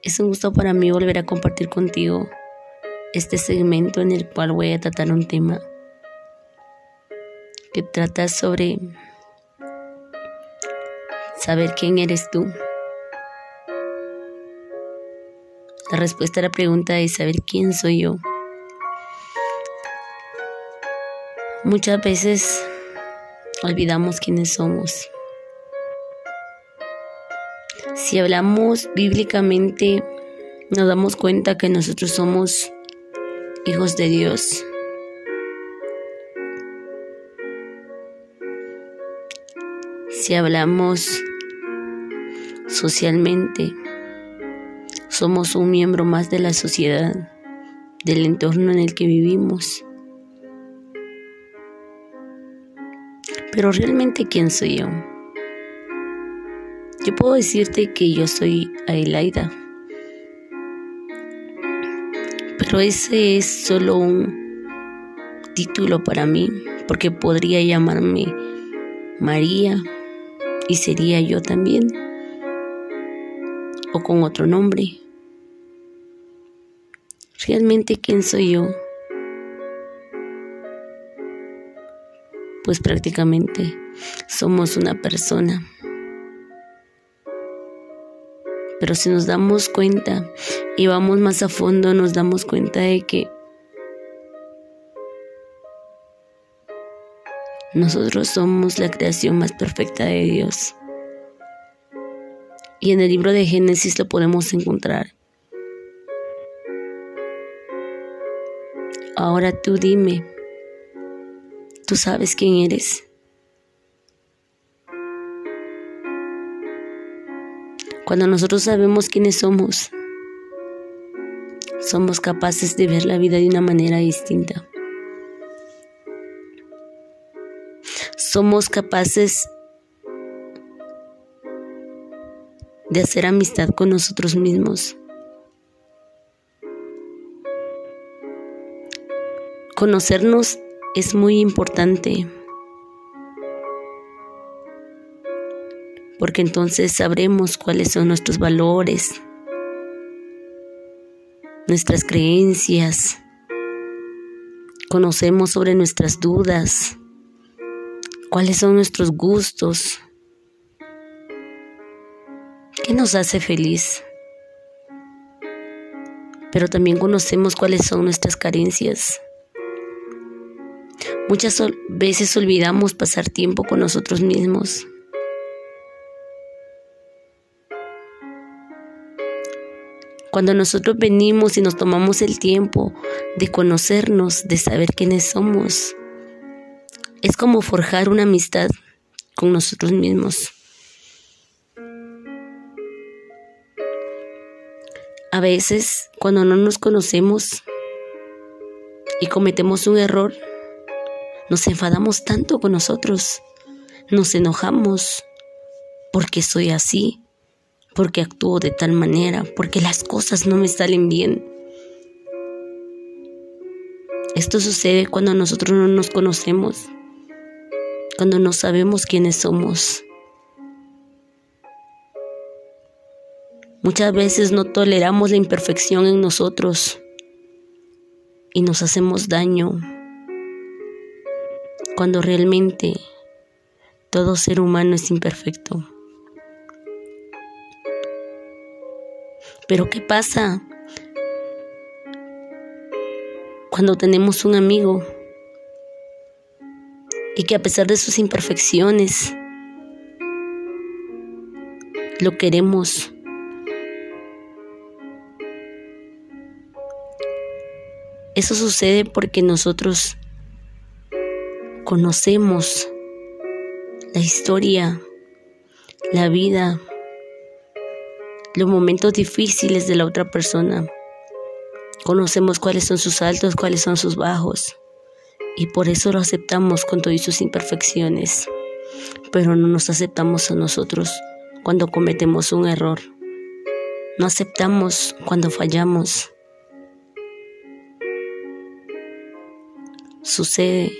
Es un gusto para mí volver a compartir contigo este segmento en el cual voy a tratar un tema que trata sobre saber quién eres tú. La respuesta a la pregunta es saber quién soy yo. Muchas veces olvidamos quiénes somos. Si hablamos bíblicamente, nos damos cuenta que nosotros somos hijos de Dios. Si hablamos socialmente, somos un miembro más de la sociedad, del entorno en el que vivimos. Pero realmente, ¿quién soy yo? Yo puedo decirte que yo soy Ailaida, pero ese es solo un título para mí, porque podría llamarme María y sería yo también, o con otro nombre. ¿Realmente quién soy yo? Pues prácticamente somos una persona. Pero si nos damos cuenta y vamos más a fondo, nos damos cuenta de que nosotros somos la creación más perfecta de Dios. Y en el libro de Génesis lo podemos encontrar. Ahora tú dime, ¿tú sabes quién eres? Cuando nosotros sabemos quiénes somos, somos capaces de ver la vida de una manera distinta. Somos capaces de hacer amistad con nosotros mismos. Conocernos es muy importante. Porque entonces sabremos cuáles son nuestros valores, nuestras creencias, conocemos sobre nuestras dudas, cuáles son nuestros gustos, qué nos hace feliz. Pero también conocemos cuáles son nuestras carencias. Muchas veces olvidamos pasar tiempo con nosotros mismos. Cuando nosotros venimos y nos tomamos el tiempo de conocernos, de saber quiénes somos, es como forjar una amistad con nosotros mismos. A veces, cuando no nos conocemos y cometemos un error, nos enfadamos tanto con nosotros, nos enojamos porque soy así, porque actúo de tal manera, porque las cosas no me salen bien. Esto sucede cuando nosotros no nos conocemos, cuando no sabemos quiénes somos. Muchas veces no toleramos la imperfección en nosotros y nos hacemos daño cuando realmente todo ser humano es imperfecto. Pero ¿qué pasa cuando tenemos un amigo y que a pesar de sus imperfecciones lo queremos? Eso sucede porque nosotros conocemos la historia, la vida, los momentos difíciles de la otra persona. Conocemos cuáles son sus altos, cuáles son sus bajos. Y por eso lo aceptamos con todas sus imperfecciones. Pero no nos aceptamos a nosotros cuando cometemos un error. No aceptamos cuando fallamos. Sucede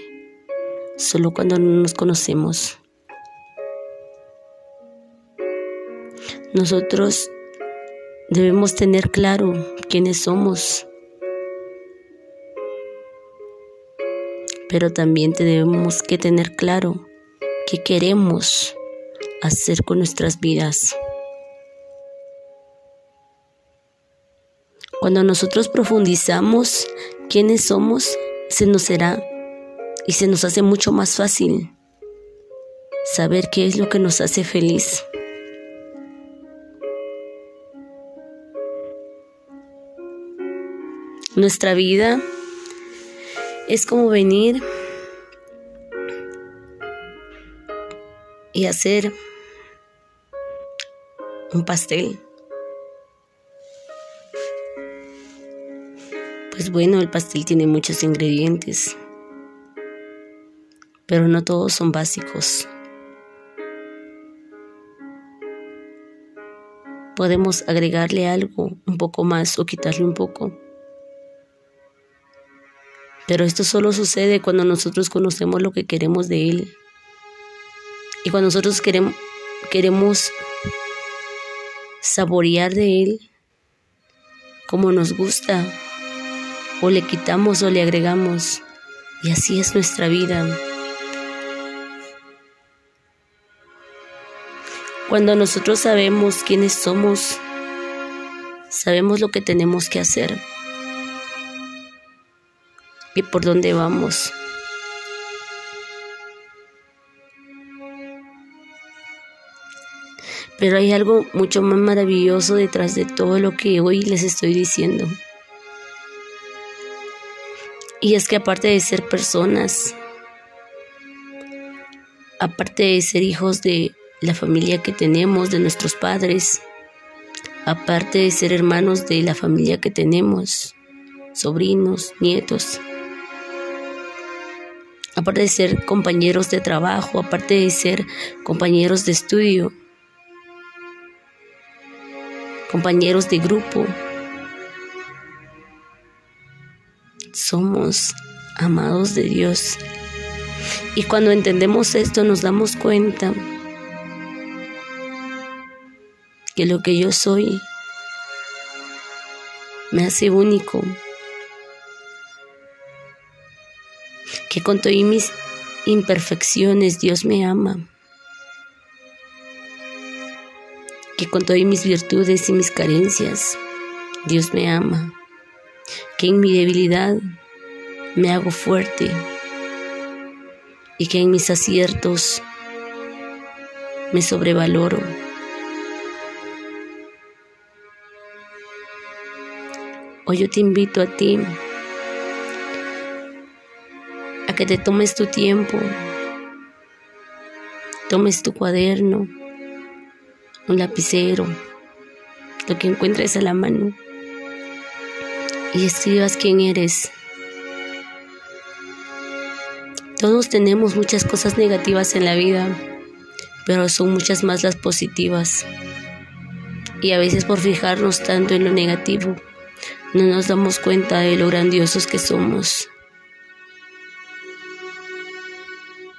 solo cuando no nos conocemos. Nosotros debemos tener claro quiénes somos, pero también tenemos que tener claro qué queremos hacer con nuestras vidas. Cuando nosotros profundizamos quiénes somos, se nos será y se nos hace mucho más fácil saber qué es lo que nos hace feliz. Nuestra vida es como venir y hacer un pastel. Pues bueno, el pastel tiene muchos ingredientes, pero no todos son básicos. Podemos agregarle algo, un poco más o quitarle un poco. Pero esto solo sucede cuando nosotros conocemos lo que queremos de Él. Y cuando nosotros queremos, queremos saborear de Él como nos gusta, o le quitamos o le agregamos. Y así es nuestra vida. Cuando nosotros sabemos quiénes somos, sabemos lo que tenemos que hacer por dónde vamos. Pero hay algo mucho más maravilloso detrás de todo lo que hoy les estoy diciendo. Y es que aparte de ser personas, aparte de ser hijos de la familia que tenemos, de nuestros padres, aparte de ser hermanos de la familia que tenemos, sobrinos, nietos, aparte de ser compañeros de trabajo, aparte de ser compañeros de estudio, compañeros de grupo, somos amados de Dios. Y cuando entendemos esto nos damos cuenta que lo que yo soy me hace único. Que con todas mis imperfecciones Dios me ama. Que con todas mis virtudes y mis carencias Dios me ama que en mi debilidad me hago fuerte y que en mis aciertos me sobrevaloro. Hoy yo te invito a ti que te tomes tu tiempo, tomes tu cuaderno, un lapicero, lo que encuentres a la mano y escribas quién eres. Todos tenemos muchas cosas negativas en la vida, pero son muchas más las positivas. Y a veces por fijarnos tanto en lo negativo, no nos damos cuenta de lo grandiosos que somos.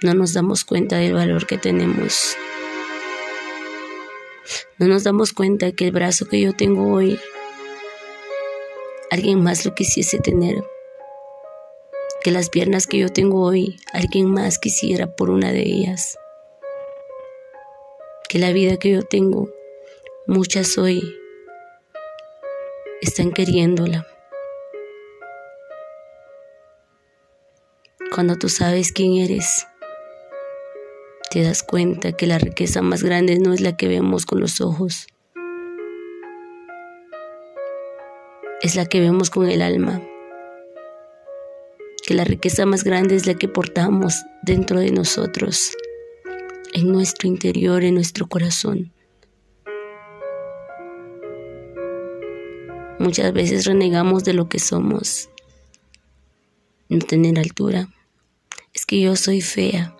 No nos damos cuenta del valor que tenemos. No nos damos cuenta que el brazo que yo tengo hoy alguien más lo quisiese tener. Que las piernas que yo tengo hoy, alguien más quisiera por una de ellas. Que la vida que yo tengo, muchas hoy están queriéndola. Cuando tú sabes quién eres, te das cuenta que la riqueza más grande no es la que vemos con los ojos, es la que vemos con el alma. Que la riqueza más grande es la que portamos dentro de nosotros, en nuestro interior, en nuestro corazón. Muchas veces renegamos de lo que somos. No tener altura. Es que yo soy fea.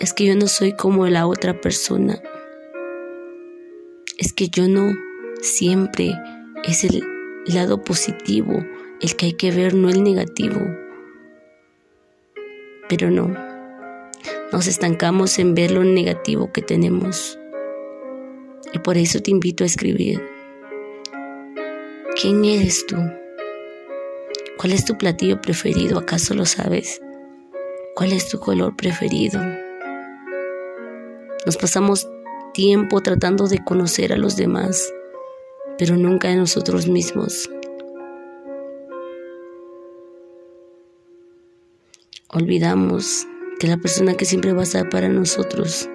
Es que yo no soy como la otra persona. Es que yo no siempre es el lado positivo el que hay que ver, no el negativo. Pero no, nos estancamos en ver lo negativo que tenemos. Y por eso te invito a escribir. ¿Quién eres tú? ¿Cuál es tu platillo preferido? ¿Acaso lo sabes? ¿Cuál es tu color preferido? Nos pasamos tiempo tratando de conocer a los demás, pero nunca a nosotros mismos. Olvidamos que la persona que siempre va a estar para nosotros,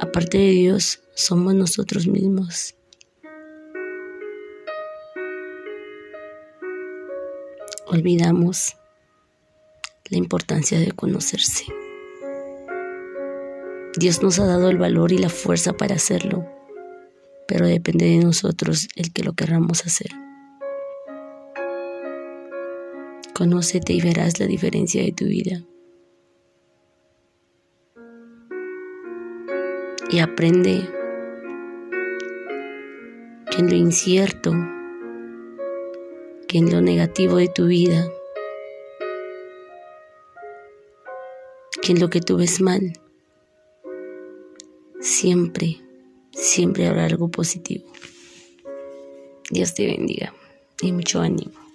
aparte de Dios, somos nosotros mismos. Olvidamos la importancia de conocerse. Dios nos ha dado el valor y la fuerza para hacerlo, pero depende de nosotros el que lo querramos hacer. Conócete y verás la diferencia de tu vida. Y aprende que en lo incierto, que en lo negativo de tu vida, que en lo que tú ves mal, siempre, siempre habrá algo positivo. Dios te bendiga y mucho ánimo.